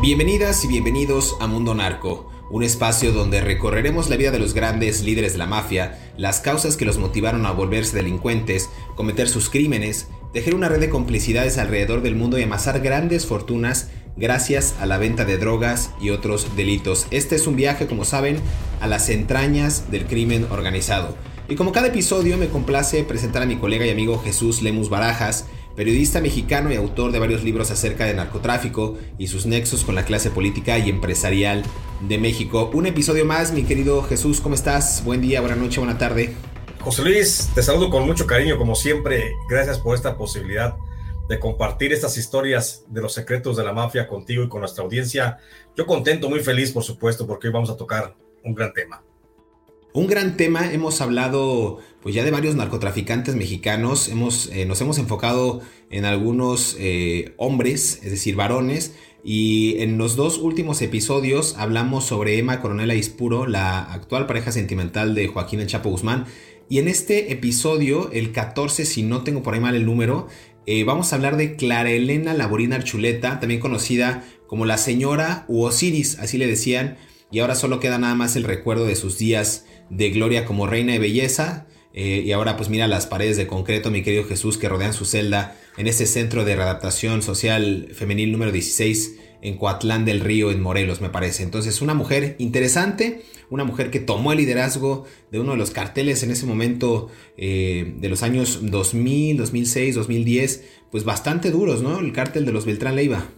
Bienvenidas y bienvenidos a Mundo Narco, un espacio donde recorreremos la vida de los grandes líderes de la mafia, las causas que los motivaron a volverse delincuentes, cometer sus crímenes, tejer una red de complicidades alrededor del mundo y amasar grandes fortunas gracias a la venta de drogas y otros delitos. Este es un viaje, como saben, a las entrañas del crimen organizado. Y como cada episodio me complace presentar a mi colega y amigo Jesús Lemus Barajas, periodista mexicano y autor de varios libros acerca de narcotráfico y sus nexos con la clase política y empresarial de México. Un episodio más, mi querido Jesús, ¿cómo estás? Buen día, buena noche, buena tarde. José Luis, te saludo con mucho cariño, como siempre. Gracias por esta posibilidad de compartir estas historias de los secretos de la mafia contigo y con nuestra audiencia. Yo contento, muy feliz, por supuesto, porque hoy vamos a tocar un gran tema. Un gran tema, hemos hablado pues ya de varios narcotraficantes mexicanos, hemos, eh, nos hemos enfocado en algunos eh, hombres, es decir, varones, y en los dos últimos episodios hablamos sobre Emma Coronel Aispuro, la actual pareja sentimental de Joaquín El Chapo Guzmán, y en este episodio, el 14, si no tengo por ahí mal el número, eh, vamos a hablar de Clara Elena Laborina Archuleta, también conocida como la señora u Osiris, así le decían, y ahora solo queda nada más el recuerdo de sus días de gloria como reina de belleza. Eh, y ahora pues mira las paredes de concreto, mi querido Jesús, que rodean su celda en ese centro de readaptación social femenil número 16 en Coatlán del Río, en Morelos, me parece. Entonces, una mujer interesante, una mujer que tomó el liderazgo de uno de los carteles en ese momento eh, de los años 2000, 2006, 2010, pues bastante duros, ¿no? El cártel de los Beltrán Leiva.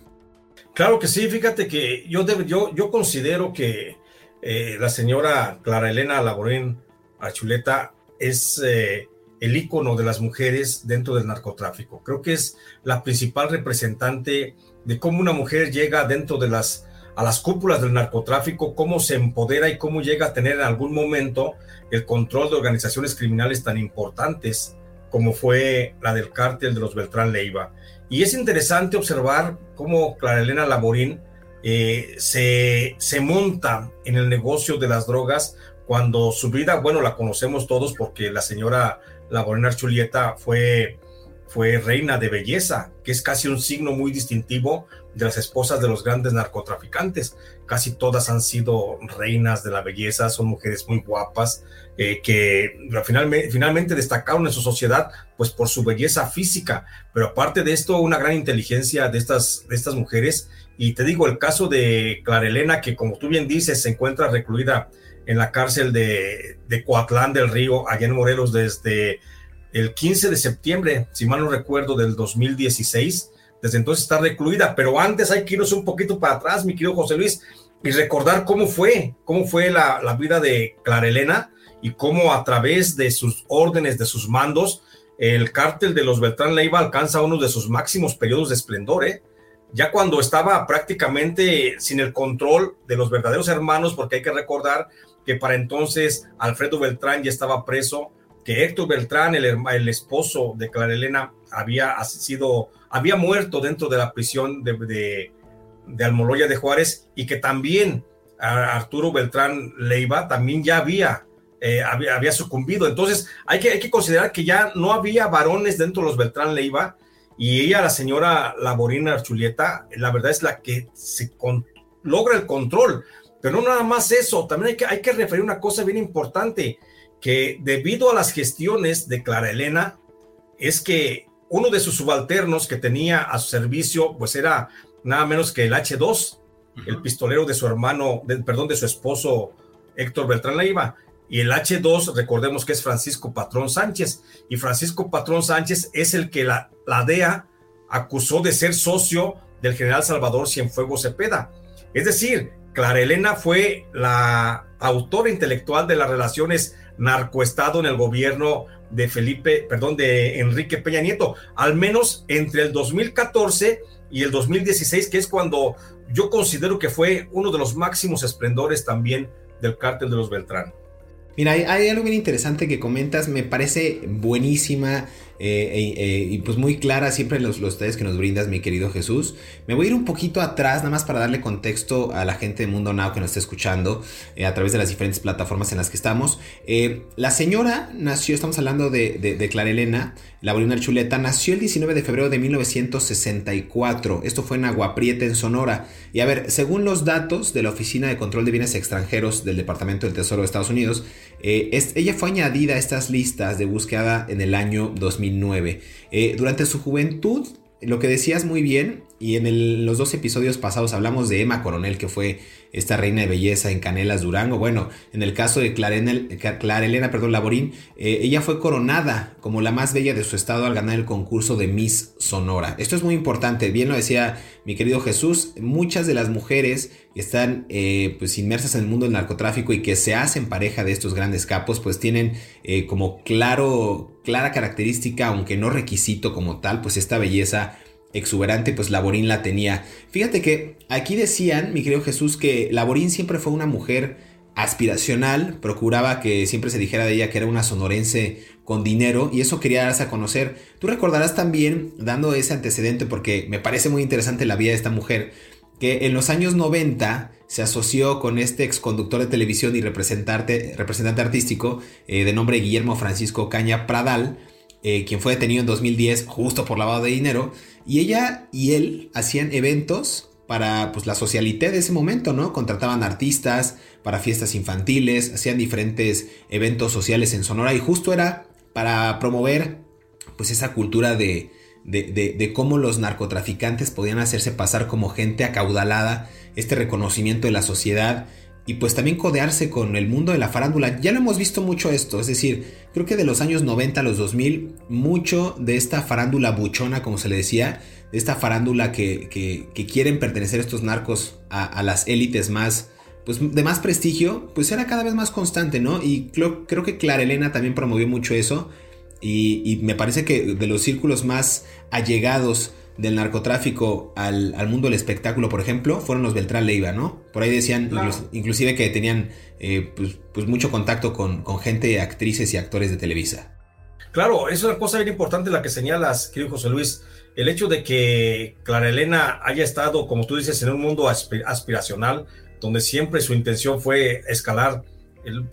Claro que sí, fíjate que yo, yo, yo considero que eh, la señora Clara Elena Laborín Achuleta es eh, el ícono de las mujeres dentro del narcotráfico. Creo que es la principal representante de cómo una mujer llega dentro de las a las cúpulas del narcotráfico, cómo se empodera y cómo llega a tener en algún momento el control de organizaciones criminales tan importantes como fue la del cártel de los Beltrán Leiva. Y es interesante observar cómo Clara Elena Laborín eh, se, se monta en el negocio de las drogas cuando su vida, bueno, la conocemos todos porque la señora Laborín Archulieta fue fue reina de belleza, que es casi un signo muy distintivo de las esposas de los grandes narcotraficantes. Casi todas han sido reinas de la belleza, son mujeres muy guapas, eh, que finalmente, finalmente destacaron en su sociedad pues por su belleza física, pero aparte de esto, una gran inteligencia de estas, de estas mujeres. Y te digo, el caso de Clara Elena, que como tú bien dices, se encuentra recluida en la cárcel de, de Coatlán del Río, allá en Morelos, desde el 15 de septiembre, si mal no recuerdo, del 2016. Desde entonces está recluida, pero antes hay que irnos un poquito para atrás, mi querido José Luis, y recordar cómo fue, cómo fue la, vida de Clara Elena y cómo a través de sus órdenes, de sus mandos, el cártel de los Beltrán Leiva alcanza uno de sus máximos periodos de esplendor, ¿eh? ya cuando estaba prácticamente sin el control de los verdaderos hermanos, porque hay que recordar que para entonces Alfredo Beltrán ya estaba preso, que Héctor Beltrán, el, el esposo de Clara Elena, había sido, había muerto dentro de la prisión de, Almoloya de Juárez y que también Arturo Beltrán Leiva también ya había eh, había, sucumbido. Entonces, hay que, hay que considerar que ya no había varones dentro de los Beltrán Leiva y ella, la señora Laborina Archulieta, la verdad es la que se logra el control. Pero no nada más eso, también hay que, hay que referir una cosa bien importante, que debido a las gestiones de Clara Elena, es que uno de sus subalternos que tenía a su servicio, pues era nada menos que el H2, el pistolero de su hermano, perdón, de su esposo Héctor Beltrán Leiva. Y el H2, recordemos que es Francisco Patrón Sánchez. Y Francisco Patrón Sánchez es el que la, la DEA acusó de ser socio del general Salvador Cienfuegos Cepeda. Es decir, Clara Elena fue la autora intelectual de las relaciones narcoestado en el gobierno de Felipe, perdón, de Enrique Peña Nieto, al menos entre el 2014 y el 2016, que es cuando yo considero que fue uno de los máximos esplendores también del cártel de los Beltrán. Mira, hay, algo bien interesante que comentas, me parece buenísima eh, eh, y pues muy clara siempre los, los que nos brindas, mi querido Jesús. Me voy a ir un poquito atrás, nada más para darle contexto a la gente de Mundo Now que nos está escuchando eh, a través de las diferentes plataformas en las que estamos. la señora nació, estamos hablando de, de, Clara Elena, la Bolina Chuleta, nació el 19 de febrero de 1964. Esto fue en Aguaprieta, en Sonora. Y a ver, según los datos de la Oficina de Control de Bienes Extranjeros del Departamento del Tesoro de Estados Unidos, ella fue añadida a estas listas de búsqueda en el año 2000. Eh, durante su juventud, lo que decías muy bien, y en los dos episodios pasados hablamos de Emma Coronel, que fue esta reina de belleza en Canelas, Durango. Bueno, en el caso de Clara, Elena perdón, Laborín, eh, ella fue coronada como la más bella de su estado al ganar el concurso de Miss Sonora. Esto es muy importante, bien lo decía mi querido Jesús, muchas de las mujeres están eh, pues inmersas en el mundo del narcotráfico y que se hacen pareja de estos grandes capos, pues tienen eh, como claro, clara característica, aunque no requisito como tal, pues esta belleza exuberante, pues Laborín la tenía. Fíjate que aquí decían, mi querido Jesús, que Laborín siempre fue una mujer aspiracional, procuraba que siempre se dijera de ella que era una sonorense con dinero y eso quería darse a conocer. Tú recordarás también, dando ese antecedente, porque me parece muy interesante la vida de esta mujer, que en los años 90 se asoció con este ex conductor de televisión y representante, representante artístico eh, de nombre Guillermo Francisco Caña Pradal, eh, quien fue detenido en 2010 justo por lavado de dinero, y ella y él hacían eventos para pues, la socialité de ese momento, ¿no? Contrataban artistas para fiestas infantiles, hacían diferentes eventos sociales en Sonora y justo era para promover pues esa cultura de, de, cómo los narcotraficantes podían hacerse pasar como gente acaudalada, este reconocimiento de la sociedad y pues también codearse con el mundo de la farándula. Ya lo hemos visto mucho esto, es decir, creo que de los años 90 a los 2000, mucho de esta farándula buchona, como se le decía, de esta farándula que, que, quieren pertenecer estos narcos a, las élites más, pues de más prestigio, pues era cada vez más constante, ¿no? Y creo, creo que Clara Elena también promovió mucho eso. Y, y me parece que de los círculos más allegados del narcotráfico al, mundo del espectáculo, por ejemplo, fueron los Beltrán Leiva, ¿no? Por ahí decían inclusive que tenían eh, pues, pues, mucho contacto con, con, gente, actrices y actores de Televisa. Claro, es una cosa bien importante la que señalas, querido José Luis. El hecho de que Clara Elena haya estado, como tú dices, en un mundo aspiracional, donde siempre su intención fue escalar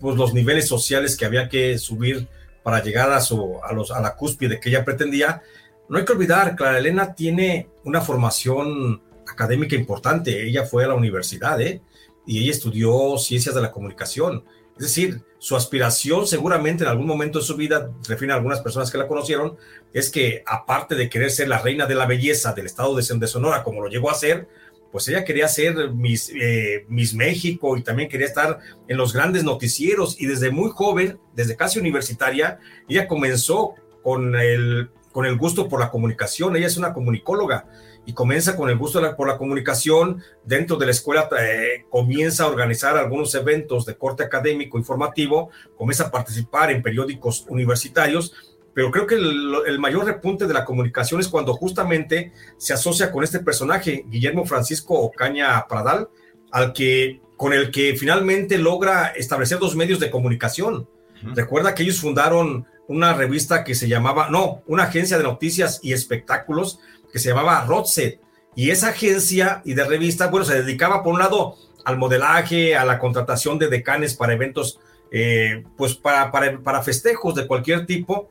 pues, los niveles sociales que había que subir para llegar a, a, los, a la cúspide que ella pretendía, no hay que olvidar, Clara Elena tiene una formación académica importante. Ella fue a la universidad, ¿eh? Y ella estudió ciencias de la comunicación. Es decir, su aspiración seguramente en algún momento de su vida, refiere a algunas personas que la conocieron, es que aparte de querer ser la reina de la belleza del estado de Sonora, como lo llegó a ser, pues ella quería ser Miss, eh, México y también quería estar en los grandes noticieros. Y desde muy joven, desde casi universitaria, ella comenzó con el con el gusto por la comunicación. Ella es una comunicóloga y comienza con el gusto por la comunicación. Dentro de la escuela eh, comienza a organizar algunos eventos de corte académico, informativo, comienza a participar en periódicos universitarios. Pero creo que el, mayor repunte de la comunicación es cuando justamente se asocia con este personaje, Guillermo Francisco Ocaña Pradal, al que, con el que finalmente logra establecer dos medios de comunicación. Recuerda que ellos fundaron una revista que se llamaba, no, una agencia de noticias y espectáculos que se llamaba Rotset. Y esa agencia y de revista, bueno, se dedicaba por un lado al modelaje, a la contratación de decanes para eventos eh, pues para, para, para festejos de cualquier tipo,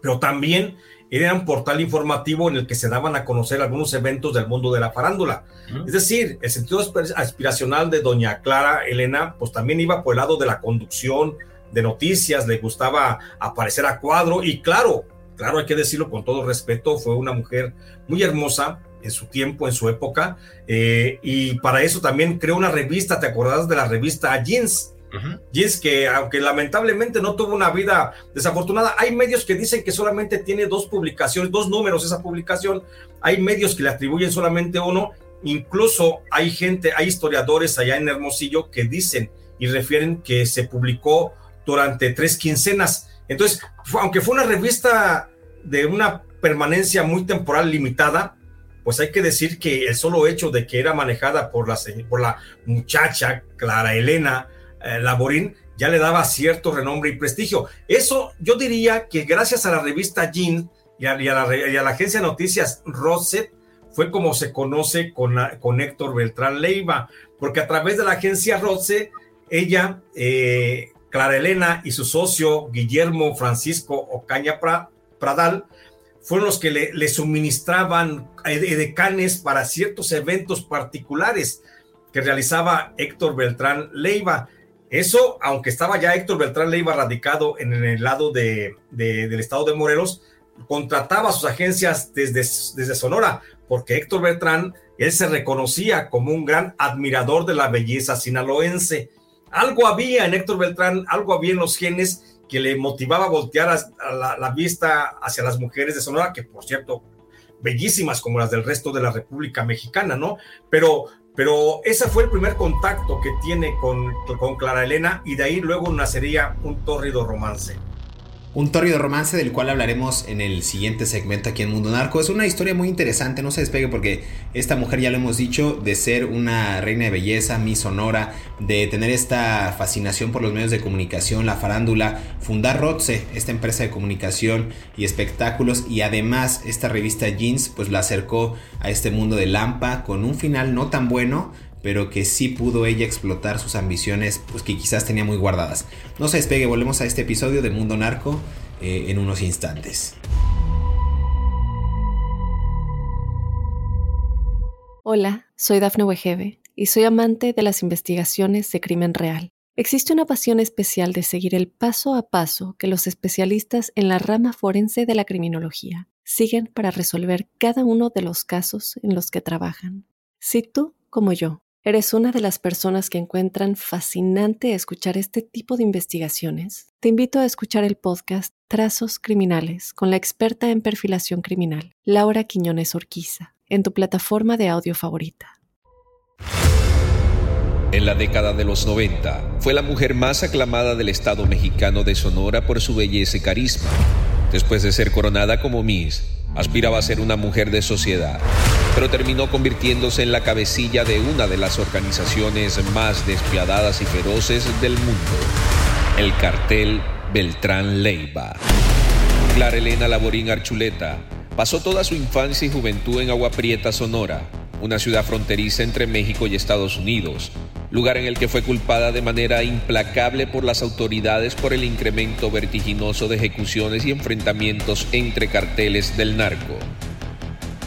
pero también era un portal informativo en el que se daban a conocer algunos eventos del mundo de la farándula. Es decir, el sentido aspiracional de doña Clara Elena, pues también iba por el lado de la conducción de noticias, le gustaba aparecer a cuadro y claro, claro, hay que decirlo con todo respeto, fue una mujer muy hermosa en su tiempo, en su época, eh, y para eso también creó una revista, ¿te acordás de la revista Jeans? Y es que, aunque lamentablemente no tuvo una vida desafortunada, hay medios que dicen que solamente tiene dos publicaciones, dos números esa publicación. Hay medios que le atribuyen solamente uno. Incluso hay gente, hay historiadores allá en Hermosillo que dicen y refieren que se publicó durante tres quincenas. Entonces, aunque fue una revista de una permanencia muy temporal limitada, pues hay que decir que el solo hecho de que era manejada por la, por la muchacha Clara Elena, eh, Laborín ya le daba cierto renombre y prestigio. Eso yo diría que gracias a la revista Jean y a, la, agencia de noticias Roset fue como se conoce con, Héctor Beltrán Leiva, porque a través de la agencia Roset, ella, eh, Clara Elena y su socio Guillermo Francisco Ocaña Pradal, fueron los que le, le suministraban decanes para ciertos eventos particulares que realizaba Héctor Beltrán Leiva. Eso, aunque estaba ya Héctor Beltrán Leiva radicado en el lado de, del estado de Morelos, contrataba a sus agencias desde, desde Sonora, porque Héctor Beltrán, él se reconocía como un gran admirador de la belleza sinaloense. Algo había en Héctor Beltrán, algo había en los genes que le motivaba a voltear a, la, la, vista hacia las mujeres de Sonora, que por cierto, bellísimas como las del resto de la República Mexicana, ¿no? Pero pero ese fue el primer contacto que tiene con, con Clara Elena y de ahí luego nacería un tórrido romance. Un tórrido romance del cual hablaremos en el siguiente segmento aquí en Mundo Narco. Es una historia muy interesante, no se despegue porque esta mujer, ya lo hemos dicho, de ser una reina de belleza, mi sonora, de tener esta fascinación por los medios de comunicación, la farándula, fundar Rotse, esta empresa de comunicación y espectáculos, y además esta revista Jeans, pues la acercó a este mundo de Lampa con un final no tan bueno, pero que sí pudo ella explotar sus ambiciones, pues que quizás tenía muy guardadas. No se despegue, volvemos a este episodio de Mundo Narco eh, en unos instantes. Hola, soy Dafne Wegebe y soy amante de las investigaciones de crimen real. Existe una pasión especial de seguir el paso a paso que los especialistas en la rama forense de la criminología siguen para resolver cada uno de los casos en los que trabajan. Si tú, como yo, ¿Eres una de las personas que encuentran fascinante escuchar este tipo de investigaciones? Te invito a escuchar el podcast Trazos Criminales con la experta en perfilación criminal, Laura Quiñones Orquiza, en tu plataforma de audio favorita. En la década de los 90, fue la mujer más aclamada del Estado mexicano de Sonora por su belleza y carisma. Después de ser coronada como Miss, aspiraba a ser una mujer de sociedad pero terminó convirtiéndose en la cabecilla de una de las organizaciones más despiadadas y feroces del mundo, el cartel Beltrán Leiva. Clara Elena Laborín Archuleta pasó toda su infancia y juventud en Agua Prieta, Sonora, una ciudad fronteriza entre México y Estados Unidos, lugar en el que fue culpada de manera implacable por las autoridades por el incremento vertiginoso de ejecuciones y enfrentamientos entre carteles del narco.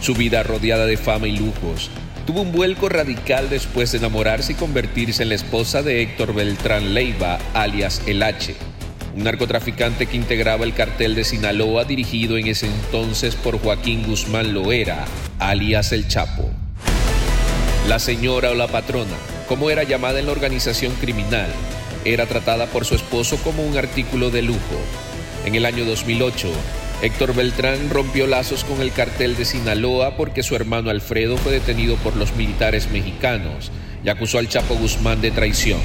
Su vida rodeada de fama y lujos tuvo un vuelco radical después de enamorarse y convertirse en la esposa de Héctor Beltrán Leiva, alias El H, un narcotraficante que integraba el cartel de Sinaloa dirigido en ese entonces por Joaquín Guzmán Loera, alias El Chapo. La señora o la patrona, como era llamada en la organización criminal, era tratada por su esposo como un artículo de lujo. En el año 2008, Héctor Beltrán rompió lazos con el cartel de Sinaloa porque su hermano Alfredo fue detenido por los militares mexicanos y acusó al Chapo Guzmán de traición.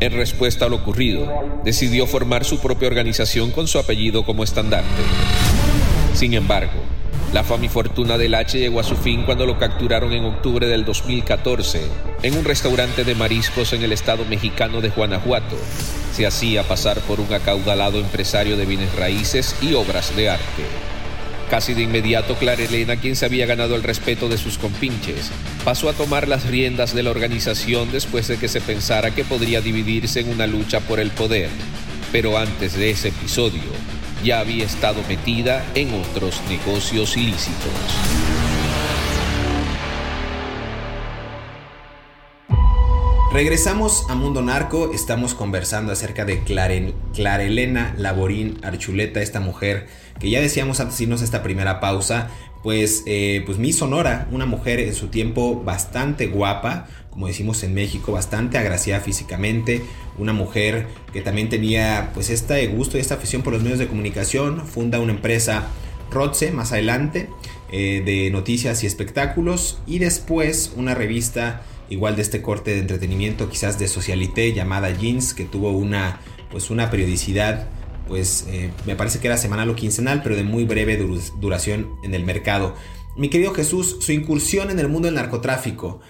En respuesta a lo ocurrido, decidió formar su propia organización con su apellido como estandarte. Sin embargo, la fama y fortuna del H llegó a su fin cuando lo capturaron en octubre del 2014 en un restaurante de mariscos en el estado mexicano de Guanajuato. Se hacía pasar por un acaudalado empresario de bienes raíces y obras de arte. Casi de inmediato, Clara Elena, quien se había ganado el respeto de sus compinches, pasó a tomar las riendas de la organización después de que se pensara que podría dividirse en una lucha por el poder. Pero antes de ese episodio, ya había estado metida en otros negocios ilícitos. Regresamos a Mundo Narco, estamos conversando acerca de Clara Elena Laborín Archuleta, esta mujer que ya decíamos antes de irnos a esta primera pausa, pues, eh, pues mi Sonora, una mujer en su tiempo bastante guapa, como decimos en México, bastante agraciada físicamente, una mujer que también tenía pues este gusto y esta afición por los medios de comunicación, funda una empresa Rotse más adelante eh, de noticias y espectáculos y después una revista igual de este corte de entretenimiento quizás de socialité llamada Jeans que tuvo una pues una periodicidad pues eh, me parece que era semanal o quincenal, pero de muy breve duración en el mercado. Mi querido Jesús, su incursión en el mundo del narcotráfico,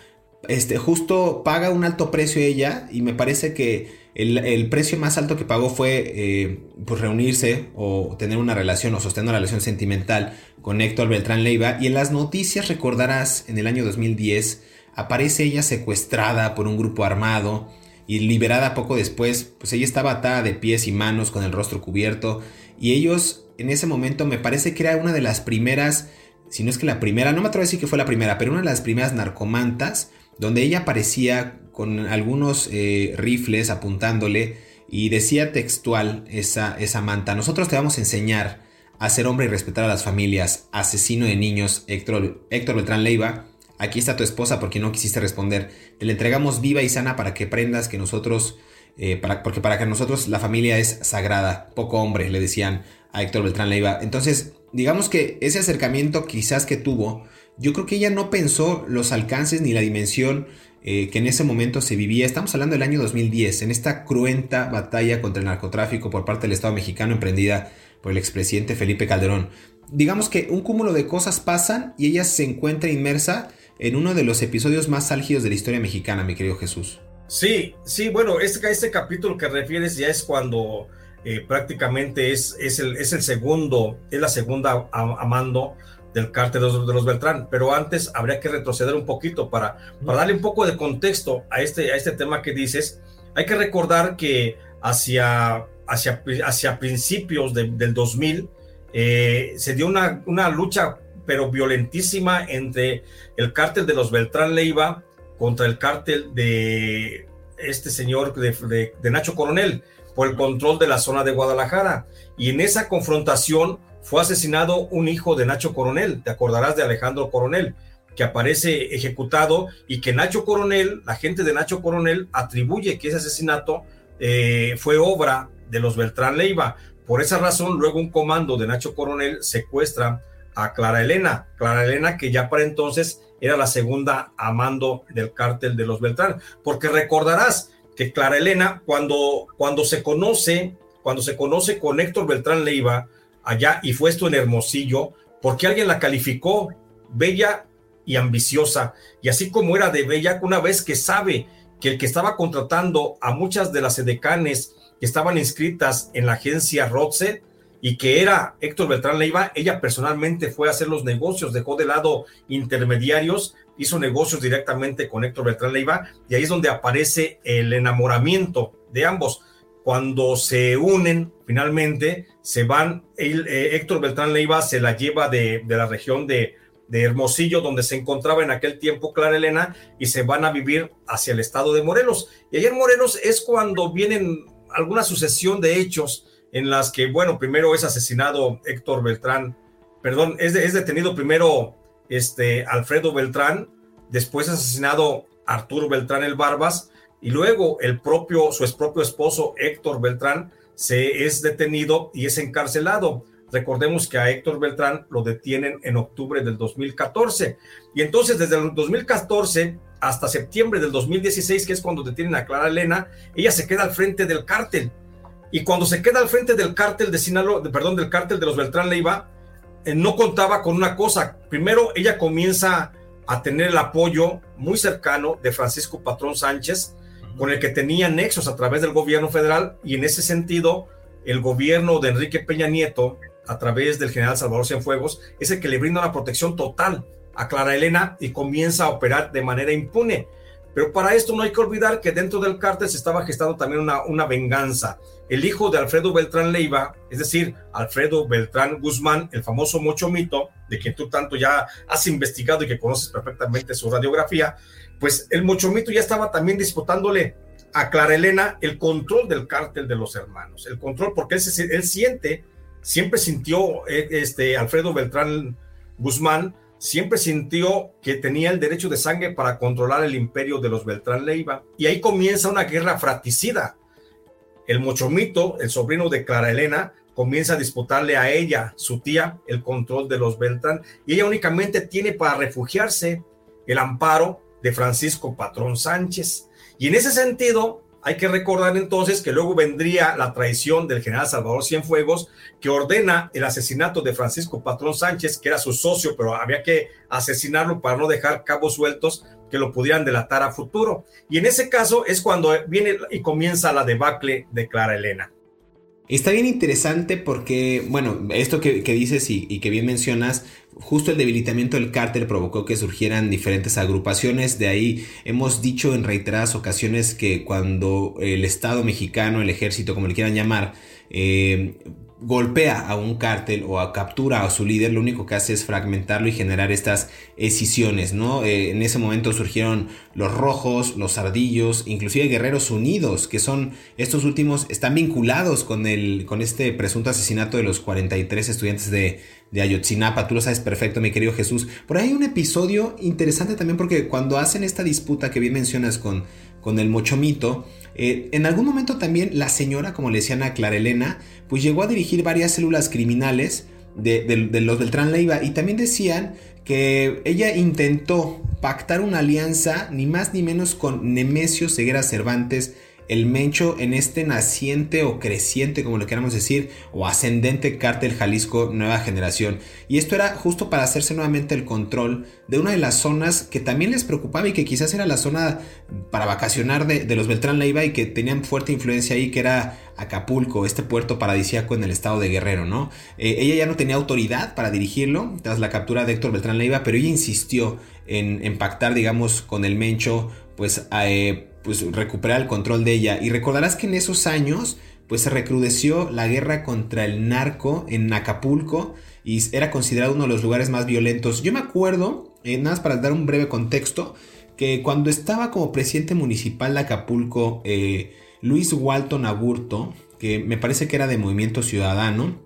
este, justo paga un alto precio ella y me parece que el, precio más alto que pagó fue eh, pues reunirse o tener una relación o sostener una relación sentimental con Héctor Beltrán Leiva y en las noticias recordarás en el año 2010 aparece ella secuestrada por un grupo armado y liberada poco después, pues ella estaba atada de pies y manos con el rostro cubierto y ellos en ese momento me parece que era una de las primeras, si no es que la primera, no me atrevo a decir que fue la primera, pero una de las primeras narcomantas donde ella aparecía con algunos eh, rifles apuntándole y decía textual esa, esa manta, nosotros te vamos a enseñar a ser hombre y respetar a las familias, asesino de niños Héctor, Héctor Beltrán Leiva, Aquí está tu esposa porque no quisiste responder. Te la entregamos viva y sana para que aprendas que nosotros, eh, porque para que nosotros la familia es sagrada. Poco hombre, le decían a Héctor Beltrán Leiva. Entonces, digamos que ese acercamiento quizás que tuvo, yo creo que ella no pensó los alcances ni la dimensión eh, que en ese momento se vivía. Estamos hablando del año 2010, en esta cruenta batalla contra el narcotráfico por parte del Estado mexicano emprendida por el expresidente Felipe Calderón. Digamos que un cúmulo de cosas pasan y ella se encuentra inmersa en uno de los episodios más álgidos de la historia mexicana, mi querido Jesús. Sí, sí, bueno, este, este capítulo que refieres ya es cuando eh, prácticamente es, es, el, es el segundo, es la segunda amando del cártel de los, Beltrán, pero antes habría que retroceder un poquito para, para darle un poco de contexto a este, a este tema que dices. Hay que recordar que hacia, hacia, hacia principios del 2000 eh, se dio una, una lucha pero violentísima entre el cártel de los Beltrán Leiva contra el cártel de este señor de, Nacho Coronel por el control de la zona de Guadalajara. Y en esa confrontación fue asesinado un hijo de Nacho Coronel, te acordarás de Alejandro Coronel, que aparece ejecutado y que Nacho Coronel, la gente de Nacho Coronel, atribuye que ese asesinato eh, fue obra de los Beltrán Leiva. Por esa razón, luego un comando de Nacho Coronel secuestra a Clara Elena. Clara Elena que ya para entonces era la segunda amando del cártel de los Beltrán. Porque recordarás que Clara Elena cuando, cuando se conoce, cuando se conoce con Héctor Beltrán Leiva allá y fue esto en Hermosillo, porque alguien la calificó bella y ambiciosa. Y así como era de bella, una vez que sabe que el que estaba contratando a muchas de las edecanes que estaban inscritas en la agencia Rotse y que era Héctor Beltrán Leiva, ella personalmente fue a hacer los negocios, dejó de lado intermediarios, hizo negocios directamente con Héctor Beltrán Leiva y ahí es donde aparece el enamoramiento de ambos. Cuando se unen, finalmente se van, eh, Héctor Beltrán Leiva se la lleva de, la región de, de Hermosillo, donde se encontraba en aquel tiempo Clara Elena, y se van a vivir hacia el estado de Morelos. Y en Morelos es cuando vienen alguna sucesión de hechos en las que, bueno, primero es asesinado Héctor Beltrán, perdón, es, es detenido primero este, Alfredo Beltrán, después es asesinado Arturo Beltrán el Barbas, y luego el propio, su propio esposo Héctor Beltrán se es detenido y es encarcelado. Recordemos que a Héctor Beltrán lo detienen en octubre del 2014. Y entonces desde el 2014 hasta septiembre del 2016, que es cuando detienen a Clara Elena, ella se queda al frente del cártel y cuando se queda al frente del cártel de Sinaloa, perdón, del cártel de los Beltrán Leiva, eh, no contaba con una cosa. Primero, ella comienza a tener el apoyo muy cercano de Francisco Patrón Sánchez, con el que tenía nexos a través del gobierno federal, y en ese sentido, el gobierno de Enrique Peña Nieto, a través del general Salvador Cienfuegos, es el que le brinda una protección total a Clara Elena y comienza a operar de manera impune. Pero para esto no hay que olvidar que dentro del cártel se estaba gestando también una, una venganza. El hijo de Alfredo Beltrán Leiva, es decir, Alfredo Beltrán Guzmán, el famoso Mochomito, de quien tú tanto ya has investigado y que conoces perfectamente su radiografía, pues el Mochomito ya estaba también disputándole a Clara Elena el control del cártel de los hermanos, el control porque él, él siente, siempre sintió eh, este Alfredo Beltrán Guzmán, siempre sintió que tenía el derecho de sangre para controlar el imperio de los Beltrán Leiva. Y ahí comienza una guerra fratricida. El Mochomito, el sobrino de Clara Elena, comienza a disputarle a ella, su tía, el control de los Beltrán. Y ella únicamente tiene para refugiarse el amparo de Francisco Patrón Sánchez. Y en ese sentido, hay que recordar entonces que luego vendría la traición del general Salvador Cienfuegos, que ordena el asesinato de Francisco Patrón Sánchez, que era su socio, pero había que asesinarlo para no dejar cabos sueltos que lo pudieran delatar a futuro. Y en ese caso es cuando viene y comienza la debacle de Clara Elena. Está bien interesante porque, bueno, esto que, dices y, y, que bien mencionas, justo el debilitamiento del cártel provocó que surgieran diferentes agrupaciones. De ahí hemos dicho en reiteradas ocasiones que cuando el Estado mexicano, el ejército, como le quieran llamar, eh, golpea a un cártel o a captura a su líder, lo único que hace es fragmentarlo y generar estas escisiones, ¿no? Eh, en ese momento surgieron los rojos, los ardillos, inclusive guerreros unidos, que son estos últimos, están vinculados con, el, con este presunto asesinato de los 43 estudiantes de, Ayotzinapa, tú lo sabes perfecto, mi querido Jesús. Por ahí hay un episodio interesante también porque cuando hacen esta disputa que bien mencionas con, con el Mochomito, eh, en algún momento también la señora, como le decían a Clara Elena, pues llegó a dirigir varias células criminales de, de los Beltrán Leiva y también decían que ella intentó pactar una alianza ni más ni menos con Nemesio Ceguera Cervantes, el Mencho en este naciente o creciente, como lo queramos decir, o ascendente cártel Jalisco Nueva Generación. Y esto era justo para hacerse nuevamente el control de una de las zonas que también les preocupaba y que quizás era la zona para vacacionar de, los Beltrán Leiva y que tenían fuerte influencia ahí, que era Acapulco, este puerto paradisíaco en el estado de Guerrero, ¿no? Eh, ella ya no tenía autoridad para dirigirlo tras la captura de Héctor Beltrán Leiva, pero ella insistió en, en pactar, digamos, con el Mencho, pues... a eh, pues recuperar el control de ella. Y recordarás que en esos años pues se recrudeció la guerra contra el narco en Acapulco y era considerado uno de los lugares más violentos. Yo me acuerdo, eh, nada más para dar un breve contexto, que cuando estaba como presidente municipal de Acapulco, eh, Luis Walton Aburto, que me parece que era de Movimiento Ciudadano,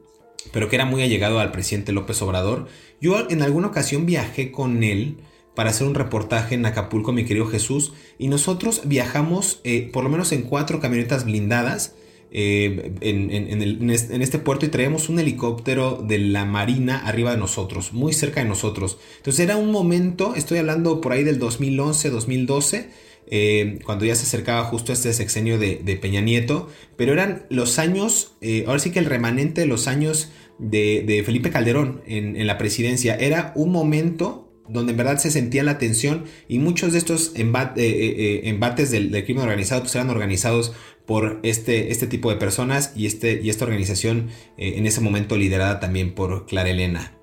pero que era muy allegado al presidente López Obrador, yo en alguna ocasión viajé con él para hacer un reportaje en Acapulco, mi querido Jesús. Y nosotros viajamos eh, por lo menos en cuatro camionetas blindadas eh, en, este puerto y traíamos un helicóptero de la Marina arriba de nosotros, muy cerca de nosotros. Entonces era un momento, estoy hablando por ahí del 2011, 2012. Eh, cuando ya se acercaba justo este sexenio de, Peña Nieto, pero eran los años, ahora sí que el remanente de los años de, Felipe Calderón en, la presidencia, era un momento donde en verdad se sentía la tensión y muchos de estos eh, eh, eh, embates del, crimen organizado pues eran organizados por este, este tipo de personas y, este, y esta organización en ese momento liderada también por Clara Elena.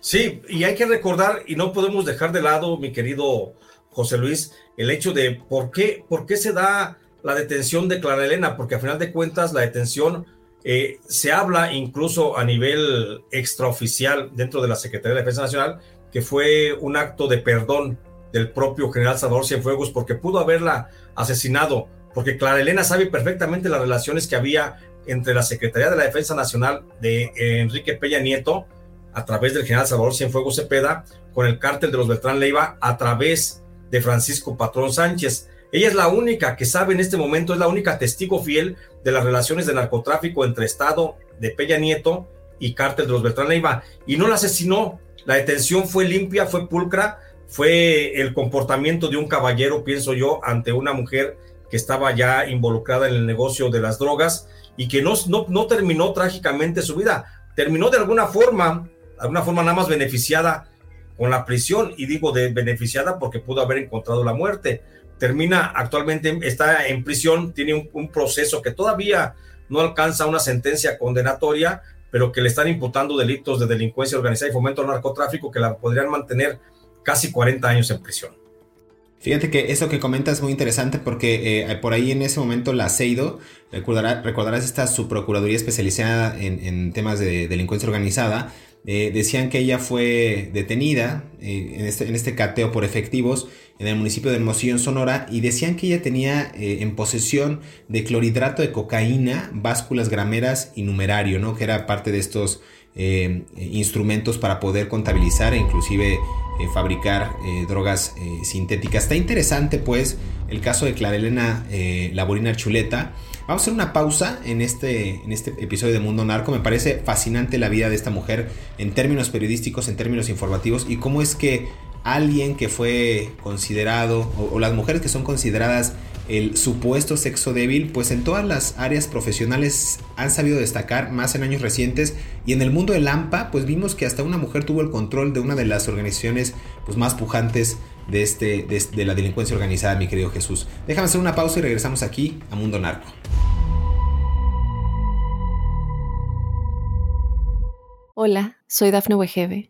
Sí, y hay que recordar y no podemos dejar de lado, mi querido José Luis, el hecho de por qué, por qué se da la detención de Clara Elena, porque a final de cuentas la detención se habla incluso a nivel extraoficial dentro de la Secretaría de Defensa Nacional que fue un acto de perdón del propio general Salvador Cienfuegos porque pudo haberla asesinado, porque Clara Elena sabe perfectamente las relaciones que había entre la Secretaría de la Defensa Nacional de Enrique Peña Nieto a través del general Salvador Cienfuegos Cepeda con el cártel de los Beltrán Leiva a través de Francisco Patrón Sánchez. Ella es la única que sabe en este momento, es la única testigo fiel de las relaciones de narcotráfico entre Estado de Peña Nieto y cártel de los Beltrán Leiva. Y no la asesinó, la detención fue limpia, fue pulcra, fue el comportamiento de un caballero, pienso yo, ante una mujer que estaba ya involucrada en el negocio de las drogas y que no, no, terminó trágicamente su vida, terminó de alguna forma, alguna forma nada más beneficiada con la prisión, y digo de beneficiada porque pudo haber encontrado la muerte. Termina actualmente, está en prisión, tiene un proceso que todavía no alcanza una sentencia condenatoria, pero que le están imputando delitos de delincuencia organizada y fomento al narcotráfico que la podrían mantener casi 40 años en prisión. Fíjate que eso que comentas es muy interesante porque eh, por ahí en ese momento la CEIDO, recordarás esta subprocuraduría especializada en, temas de delincuencia organizada, eh, decían que ella fue detenida eh, en, este, en, este, cateo por efectivos en el municipio de Hermosillo, en Sonora, y decían que ella tenía en posesión de clorhidrato de cocaína, básculas grameras y numerario, ¿no? que era parte de estos instrumentos para poder contabilizar e inclusive eh, fabricar eh, drogas eh, sintéticas. Está interesante pues el caso de Clarelena Laborina Chuleta. Vamos a hacer una pausa en este, en este episodio de Mundo Narco. Me parece fascinante la vida de esta mujer en términos periodísticos, en términos informativos y cómo es que alguien que fue considerado o las mujeres que son consideradas el supuesto sexo débil, pues en todas las áreas profesionales han sabido destacar más en años recientes y en el mundo del AMPA, pues vimos que hasta una mujer tuvo el control de una de las organizaciones pues, más pujantes de, este, de, la delincuencia organizada, mi querido Jesús. Déjame hacer una pausa y regresamos aquí a Mundo Narco. Hola, soy Dafne Wegebe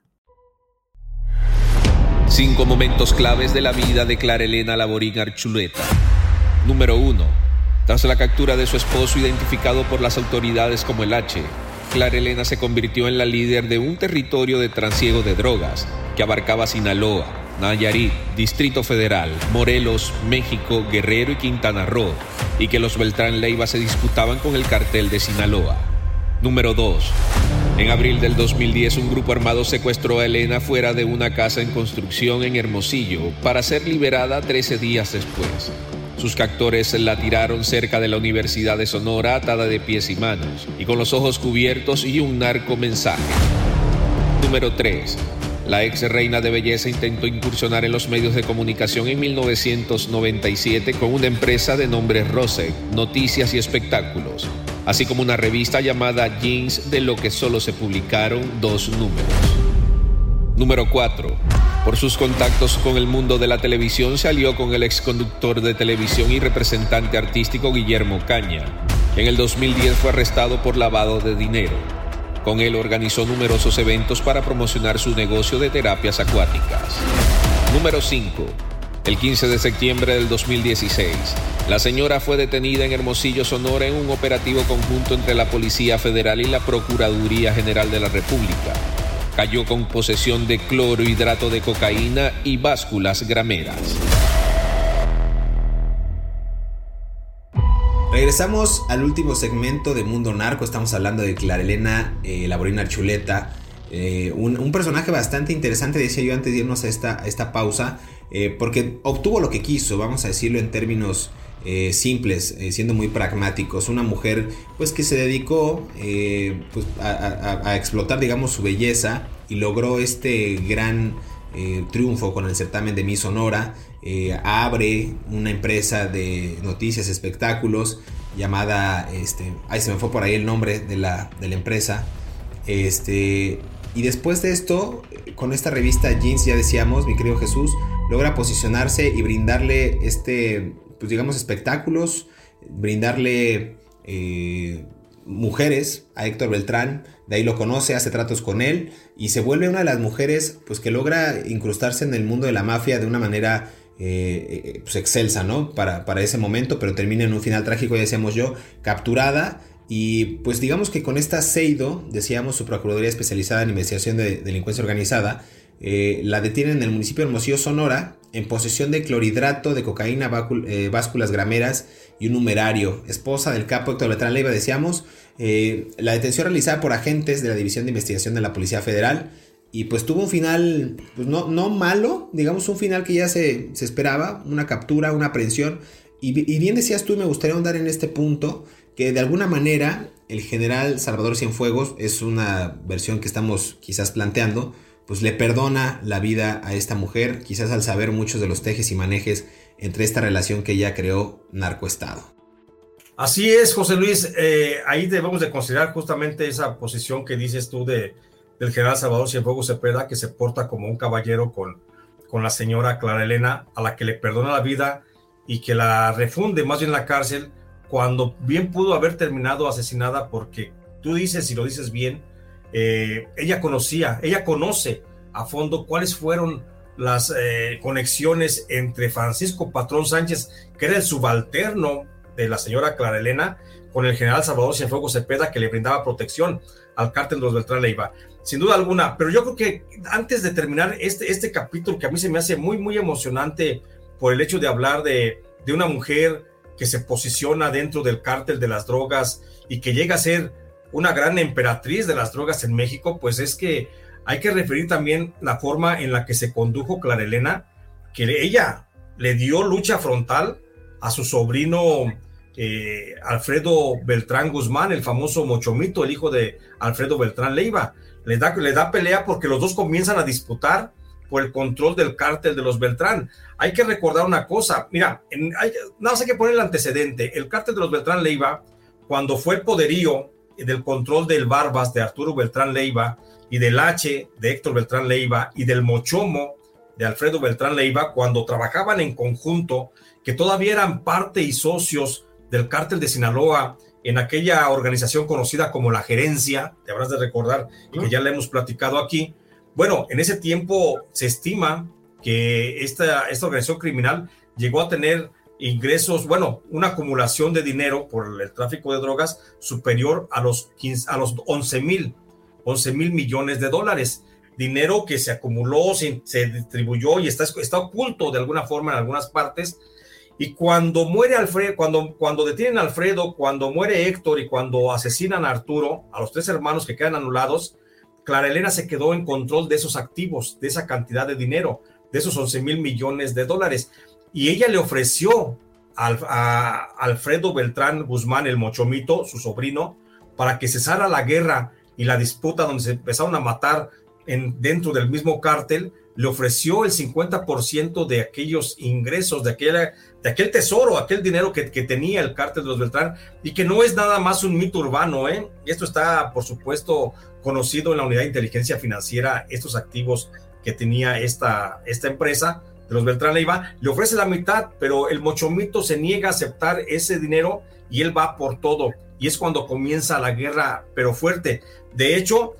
Cinco momentos claves de la vida de Clara Elena Laborín Archuleta. Número 1. Tras la captura de su esposo identificado por las autoridades como el H, Clara Elena se convirtió en la líder de un territorio de transiego de drogas que abarcaba Sinaloa, Nayarit, Distrito Federal, Morelos, México, Guerrero y Quintana Roo, y que los Beltrán Leiva se disputaban con el cartel de Sinaloa. Número 2. En abril del 2010, un grupo armado secuestró a Elena fuera de una casa en construcción en Hermosillo para ser liberada 13 días después. Sus captores la tiraron cerca de la Universidad de Sonora atada de pies y manos y con los ojos cubiertos y un narco mensaje. Número 3. La ex reina de belleza intentó incursionar en los medios de comunicación en 1997 con una empresa de nombre Rose, Noticias y Espectáculos, así como una revista llamada Jeans de lo que solo se publicaron dos números. Número 4. Por sus contactos con el mundo de la televisión se alió con el exconductor de televisión y representante artístico Guillermo Caña, en el 2010 fue arrestado por lavado de dinero. Con él organizó numerosos eventos para promocionar su negocio de terapias acuáticas. Número 5. El 15 de septiembre del 2016, la señora fue detenida en Hermosillo, Sonora, en un operativo conjunto entre la Policía Federal y la Procuraduría General de la República. Cayó con posesión de cloro, hidrato de cocaína y básculas grameras. Regresamos al último segmento de Mundo Narco. Estamos hablando de Clarelena eh, Laborina Archuleta. Eh, un, personaje bastante interesante, decía yo antes de irnos a esta, a esta pausa. Eh, porque obtuvo lo que quiso, vamos a decirlo en términos eh, simples, siendo muy pragmáticos. Una mujer pues que se dedicó pues, a, explotar digamos su belleza y logró este gran triunfo con el certamen de Miss Sonora. Abre una empresa de noticias, espectáculos llamada, este, ay se me fue por ahí el nombre de la, de la empresa. Este, y después de esto, con esta revista Jeans, ya decíamos, mi querido Jesús, logra posicionarse y brindarle este, pues digamos, espectáculos, brindarle eh, mujeres a Héctor Beltrán, de ahí lo conoce, hace tratos con él y se vuelve una de las mujeres pues que logra incrustarse en el mundo de la mafia de una manera eh, pues excelsa, ¿no? Para, para, ese momento, pero termina en un final trágico, ya decíamos yo, capturada y pues digamos que con esta Seido, decíamos su Procuraduría Especializada en Investigación de Delincuencia Organizada, eh, la detienen en el municipio de Hermosillo, Sonora, en posesión de clorhidrato de cocaína, eh, básculas grameras y un numerario. Esposa del capo Héctor Letrán Leiva, decíamos, eh, la detención realizada por agentes de la División de Investigación de la Policía Federal y pues tuvo un final, pues no, no malo, digamos un final que ya se, esperaba, una captura, una aprehensión. Y, y, bien decías tú, y me gustaría ahondar en este punto, que de alguna manera el general Salvador Cienfuegos, es una versión que estamos quizás planteando, pues le perdona la vida a esta mujer, quizás al saber muchos de los tejes y manejes entre esta relación que ella creó narcoestado. Así es, José Luis, eh, ahí debemos de considerar justamente esa posición que dices tú de, del general Salvador Cienfuegos Cepeda, que se porta como un caballero con, con la señora Clara Elena, a la que le perdona la vida y que la refunde más bien en la cárcel, cuando bien pudo haber terminado asesinada porque tú dices, y lo dices bien, eh, ella conocía, ella conoce a fondo cuáles fueron las eh, conexiones entre Francisco Patrón Sánchez, que era el subalterno de la señora Clara Elena, con el general Salvador Cienfuegos Cepeda, que le brindaba protección al cártel de los Beltrán Leiva. Sin duda alguna, pero yo creo que antes de terminar este, este capítulo, que a mí se me hace muy, muy emocionante por el hecho de hablar de, de una mujer que se posiciona dentro del cártel de las drogas y que llega a ser una gran emperatriz de las drogas en México, pues es que hay que referir también la forma en la que se condujo Clara Elena, que ella le dio lucha frontal a su sobrino eh, Alfredo Beltrán Guzmán, el famoso Mochomito, el hijo de Alfredo Beltrán Leiva. Le da, le da pelea porque los dos comienzan a disputar por el control del cártel de los Beltrán. Hay que recordar una cosa, mira, hay, nada más hay que poner el antecedente. El cártel de los Beltrán Leiva, cuando fue el poderío del control del Barbas de Arturo Beltrán Leiva y del H de Héctor Beltrán Leiva y del Mochomo de Alfredo Beltrán Leiva, cuando trabajaban en conjunto, que todavía eran parte y socios del cártel de Sinaloa en aquella organización conocida como la gerencia, te habrás de recordar, que ya le hemos platicado aquí, bueno, en ese tiempo se estima que esta, esta organización criminal llegó a tener ingresos, bueno, una acumulación de dinero por el tráfico de drogas superior a los, 15, a los 11 mil, 11 mil millones de dólares. Dinero que se acumuló, se, se distribuyó y está, está oculto de alguna forma en algunas partes. Y cuando muere Alfredo, cuando, cuando detienen a Alfredo, cuando muere Héctor y cuando asesinan a Arturo, a los tres hermanos que quedan anulados, Clara Elena se quedó en control de esos activos, de esa cantidad de dinero, de esos 11 mil millones de dólares. Y ella le ofreció a, Alfredo Beltrán Guzmán, el mochomito, su sobrino, para que cesara la guerra y la disputa donde se empezaron a matar en, dentro del mismo cártel, le ofreció el 50% de aquellos ingresos, de, de aquel tesoro, aquel dinero que, que, tenía el cártel de los Beltrán, y que no es nada más un mito urbano, ¿eh? Esto está, por supuesto, conocido en la unidad de inteligencia financiera, estos activos que tenía esta, esta empresa de los Beltrán Leiva, le ofrece la mitad, pero el Mochomito se niega a aceptar ese dinero y él va por todo. Y es cuando comienza la guerra, pero fuerte. De hecho,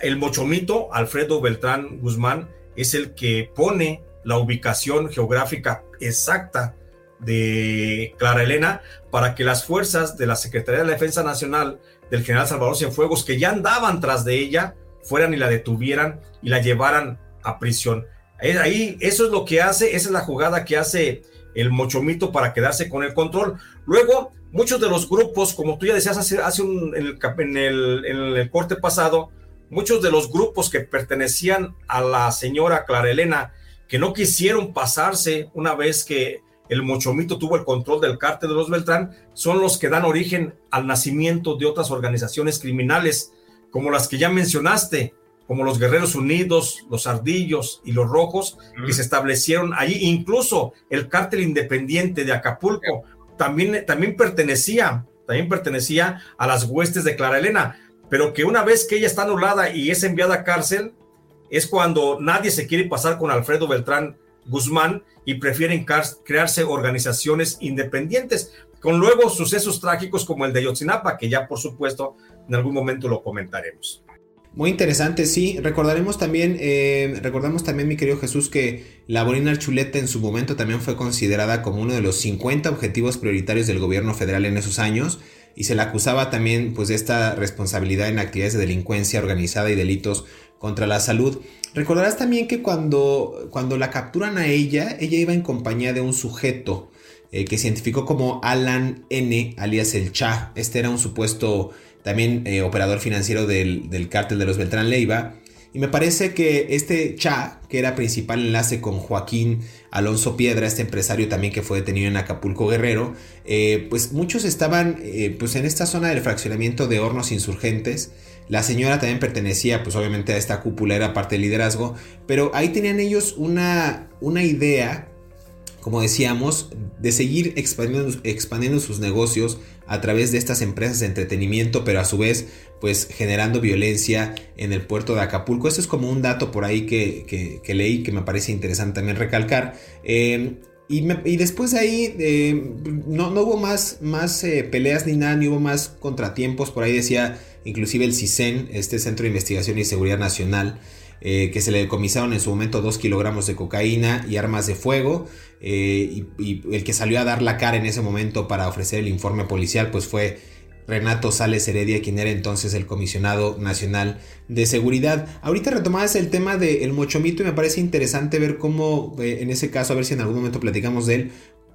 el Mochomito, Alfredo Beltrán Guzmán, es el que pone la ubicación geográfica exacta de Clara Elena para que las fuerzas de la Secretaría de la Defensa Nacional del general Salvador Cienfuegos, que ya andaban tras de ella, fueran y la detuvieran y la llevaran a prisión. Ahí, eso es lo que hace, esa es la jugada que hace el Mochomito para quedarse con el control. Luego, muchos de los grupos, como tú ya decías hace, hace un, en, el, en, el, corte pasado, muchos de los grupos que pertenecían a la señora Clara Elena, que no quisieron pasarse una vez que el Mochomito tuvo el control del cártel de los Beltrán, son los que dan origen al nacimiento de otras organizaciones criminales, como las que ya mencionaste, como los Guerreros Unidos, los Ardillos y los Rojos, que se establecieron allí. Incluso el cártel independiente de Acapulco también, también pertenecía, también pertenecía a las huestes de Clara Elena, pero que una vez que ella está anulada y es enviada a cárcel, es cuando nadie se quiere pasar con Alfredo Beltrán Guzmán y prefieren crearse organizaciones independientes, con luego sucesos trágicos como el de Yotzinapa, que ya por supuesto en algún momento lo comentaremos. Muy interesante, sí. Recordaremos también, eh, recordamos también, mi querido Jesús, que la Borina Archuleta en su momento también fue considerada como uno de los 50 objetivos prioritarios del gobierno federal en esos años y se le acusaba también pues de esta responsabilidad en actividades de delincuencia organizada y delitos contra la salud. Recordarás también que cuando, cuando la capturan a ella, ella iba en compañía de un sujeto eh, que se identificó como Alan N, alias el Cha. Este era un supuesto también eh, operador financiero del, del cártel de los Beltrán Leiva. Y me parece que este Cha, que era principal enlace con Joaquín Alonso Piedra, este empresario también que fue detenido en Acapulco Guerrero, eh, pues muchos estaban eh, pues en esta zona del fraccionamiento de hornos insurgentes. La señora también pertenecía, pues obviamente a esta cúpula, era parte del liderazgo, pero ahí tenían ellos una, una idea como decíamos, de seguir expandiendo, expandiendo, sus negocios a través de estas empresas de entretenimiento, pero a su vez, pues generando violencia en el puerto de Acapulco. Esto es como un dato por ahí que, leí que me parece interesante también recalcar. Eh, y, después de ahí eh, no, hubo más, más eh, peleas ni nada, ni hubo más contratiempos. Por ahí decía inclusive el CISEN, este Centro de Investigación y Seguridad Nacional, eh, que se le decomisaron en su momento 2 kilogramos de cocaína y armas de fuego. Eh, y, el que salió a dar la cara en ese momento para ofrecer el informe policial, pues fue Renato Sales Heredia, quien era entonces el comisionado nacional de seguridad. Ahorita retomabas el tema del mochomito y me parece interesante ver cómo, eh, en ese caso, a ver si en algún momento platicamos de él,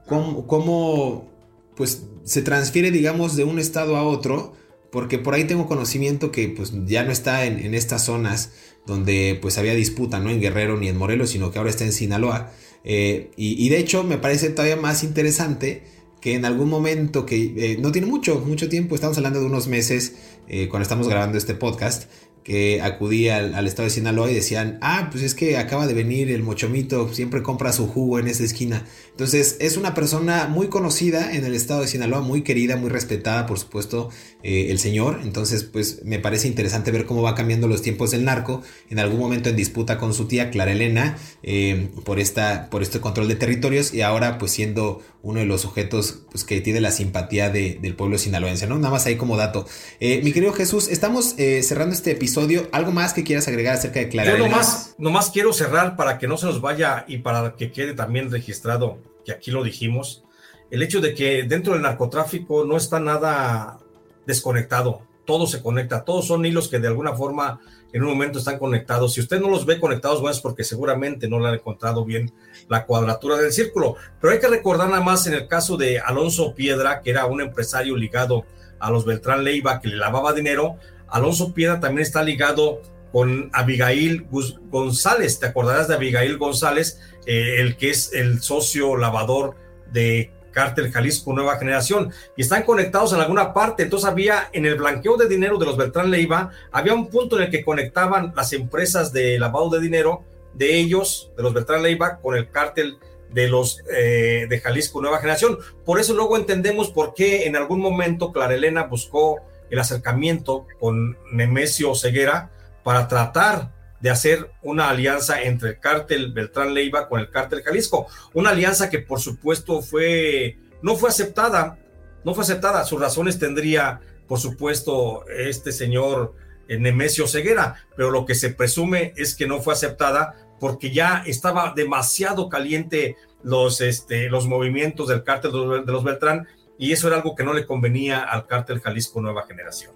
cómo, pues se transfiere, digamos, de un estado a otro porque por ahí tengo conocimiento que pues ya no está en, estas zonas donde pues había disputa, no en Guerrero ni en Morelos, sino que ahora está en Sinaloa. Eh, y, de hecho me parece todavía más interesante que en algún momento que eh, no tiene mucho, mucho tiempo, estamos hablando de unos meses eh, cuando estamos grabando este podcast, que acudí al, estado de Sinaloa y decían, ah, pues es que acaba de venir el mochomito, siempre compra su jugo en esa esquina. Entonces es una persona muy conocida en el estado de Sinaloa, muy querida, muy respetada, por supuesto, eh, el señor. Entonces, pues me parece interesante ver cómo va cambiando los tiempos del narco. En algún momento en disputa con su tía Clara Elena eh, por, esta, por este control de territorios y ahora pues siendo uno de los sujetos pues, que tiene la simpatía del pueblo sinaloense, ¿no? Nada más ahí como dato. Eh, mi querido Jesús, estamos cerrando este episodio ¿Algo más que quieras agregar acerca de Clara? Yo nomás, nomás quiero cerrar para que no se nos vaya y para que quede también registrado, que aquí lo dijimos, el hecho de que dentro del narcotráfico no está nada desconectado, todo se conecta, todos son hilos que de alguna forma en un momento están conectados. Si usted no los ve conectados, bueno, es porque seguramente no le han encontrado bien la cuadratura del círculo. Pero hay que recordar nada más en el caso de Alonso Piedra, que era un empresario ligado a los Beltrán Leiva, que le lavaba dinero, Alonso Piedra también está ligado con Abigail González. ¿Te acordarás de Abigail González, eh, el que es el socio lavador de Cártel Jalisco Nueva Generación? Y están conectados en alguna parte. Entonces había en el blanqueo de dinero de los Beltrán Leiva, había un punto en el que conectaban las empresas de lavado de dinero de ellos, de los Beltrán Leiva, con el cártel de los eh, de Jalisco Nueva Generación. Por eso luego entendemos por qué en algún momento Clara Elena buscó el acercamiento con Nemesio Ceguera para tratar de hacer una alianza entre el cártel Beltrán Leiva con el cártel Jalisco. Una alianza que por supuesto fue, no fue aceptada, no fue aceptada. Sus razones tendría, por supuesto, este señor eh, Nemesio Ceguera, pero lo que se presume es que no fue aceptada porque ya estaba demasiado caliente los, este, los movimientos del cártel de los Beltrán y eso era algo que no le convenía al cártel Jalisco Nueva Generación.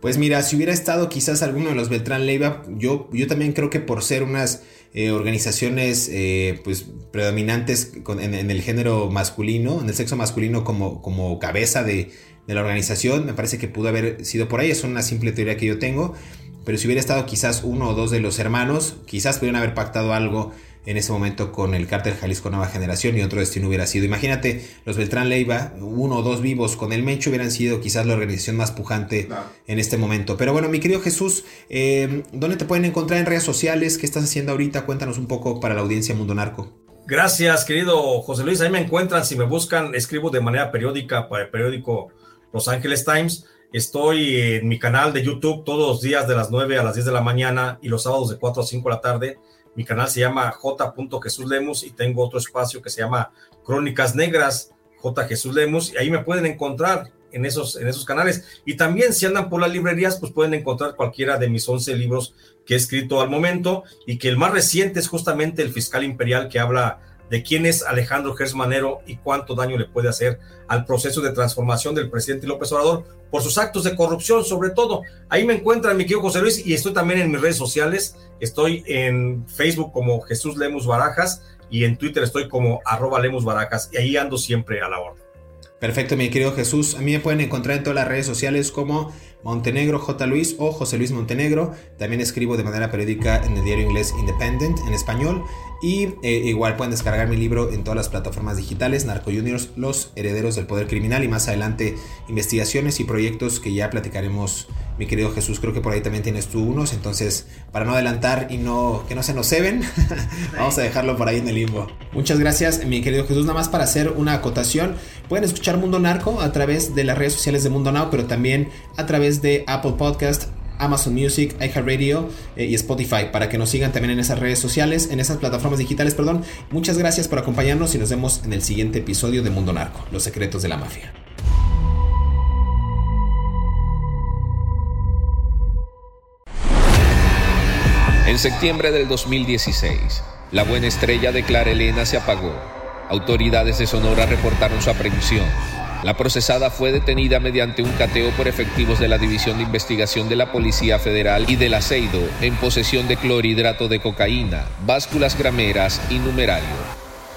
Pues mira, si hubiera estado quizás alguno de los Beltrán Leiva, yo, yo también creo que por ser unas eh, organizaciones eh, pues predominantes en, el género masculino, en el sexo masculino como, como cabeza de, de, la organización, me parece que pudo haber sido por ahí, es una simple teoría que yo tengo, pero si hubiera estado quizás uno o dos de los hermanos, quizás pudieran haber pactado algo en ese momento con el cártel Jalisco Nueva Generación y otro destino hubiera sido. Imagínate, los Beltrán Leiva, uno o dos vivos con el Mencho hubieran sido quizás la organización más pujante en este momento. Pero bueno, mi querido Jesús, eh, ¿dónde te pueden encontrar en redes sociales? ¿Qué estás haciendo ahorita? Cuéntanos un poco para la audiencia Mundo Narco. Gracias, querido José Luis. Ahí me encuentran. Si me buscan, escribo de manera periódica para el periódico Los Ángeles Times. Estoy en mi canal de YouTube todos los días de las 9 a las 10 de la mañana y los sábados de 4 a 5 de la tarde mi canal se llama J. Jesús Lemus y tengo otro espacio que se llama Crónicas Negras, J. Jesús Lemus, y ahí me pueden encontrar en esos, en esos canales. Y también si andan por las librerías, pues pueden encontrar cualquiera de mis 11 libros que he escrito al momento y que el más reciente es justamente El Fiscal Imperial que habla de quién es Alejandro Gersmanero y cuánto daño le puede hacer al proceso de transformación del presidente López Obrador por sus actos de corrupción, sobre todo. Ahí me encuentran mi querido José Luis y estoy también en mis redes sociales. Estoy en Facebook como Jesús Lemus Barajas y en Twitter estoy como arroba Lemus Barajas y ahí ando siempre a la orden. Perfecto, mi querido Jesús. A mí me pueden encontrar en todas las redes sociales como Montenegro J. Luis o José Luis Montenegro. También escribo de manera periódica en el diario inglés Independent en español. Y eh, igual pueden descargar mi libro en todas las plataformas digitales, Narco Juniors, Los Herederos del Poder Criminal y más adelante investigaciones y proyectos que ya platicaremos, mi querido Jesús. Creo que por ahí también tienes tú unos, entonces para no adelantar y no que no se nos ceben, vamos a dejarlo por ahí en el limbo. Muchas gracias, mi querido Jesús. Nada más para hacer una acotación, pueden escuchar Mundo Narco a través de las redes sociales de Mundo Now, pero también a través de Apple Podcast, Amazon Music, iHeartRadio eh, y Spotify para que nos sigan también en esas redes sociales, en esas plataformas digitales, perdón. Muchas gracias por acompañarnos y nos vemos en el siguiente episodio de Mundo Narco, los secretos de la mafia. En septiembre del 2016, la buena estrella de Clara Elena se apagó. Autoridades de Sonora reportaron su aprehensión la procesada fue detenida mediante un cateo por efectivos de la División de Investigación de la Policía Federal y del Aceido en posesión de clorhidrato de cocaína, básculas grameras y numerario.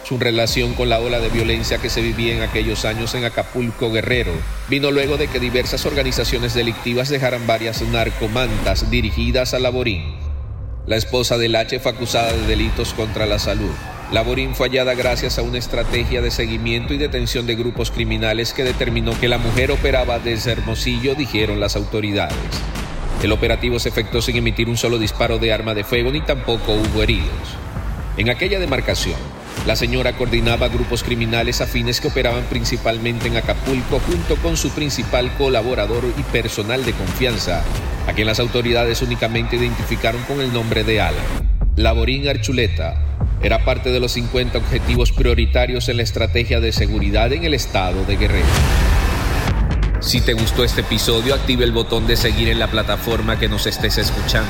Su relación con la ola de violencia que se vivía en aquellos años en Acapulco Guerrero vino luego de que diversas organizaciones delictivas dejaran varias narcomantas dirigidas a Laborín. La esposa del H fue acusada de delitos contra la salud. Laborín fue hallada gracias a una estrategia de seguimiento y detención de grupos criminales que determinó que la mujer operaba desde Hermosillo, dijeron las autoridades. El operativo se efectuó sin emitir un solo disparo de arma de fuego ni tampoco hubo heridos. En aquella demarcación, la señora coordinaba grupos criminales afines que operaban principalmente en Acapulco junto con su principal colaborador y personal de confianza, a quien las autoridades únicamente identificaron con el nombre de Alan. Laborín Archuleta era parte de los 50 objetivos prioritarios en la estrategia de seguridad en el estado de Guerrero. Si te gustó este episodio, active el botón de seguir en la plataforma que nos estés escuchando,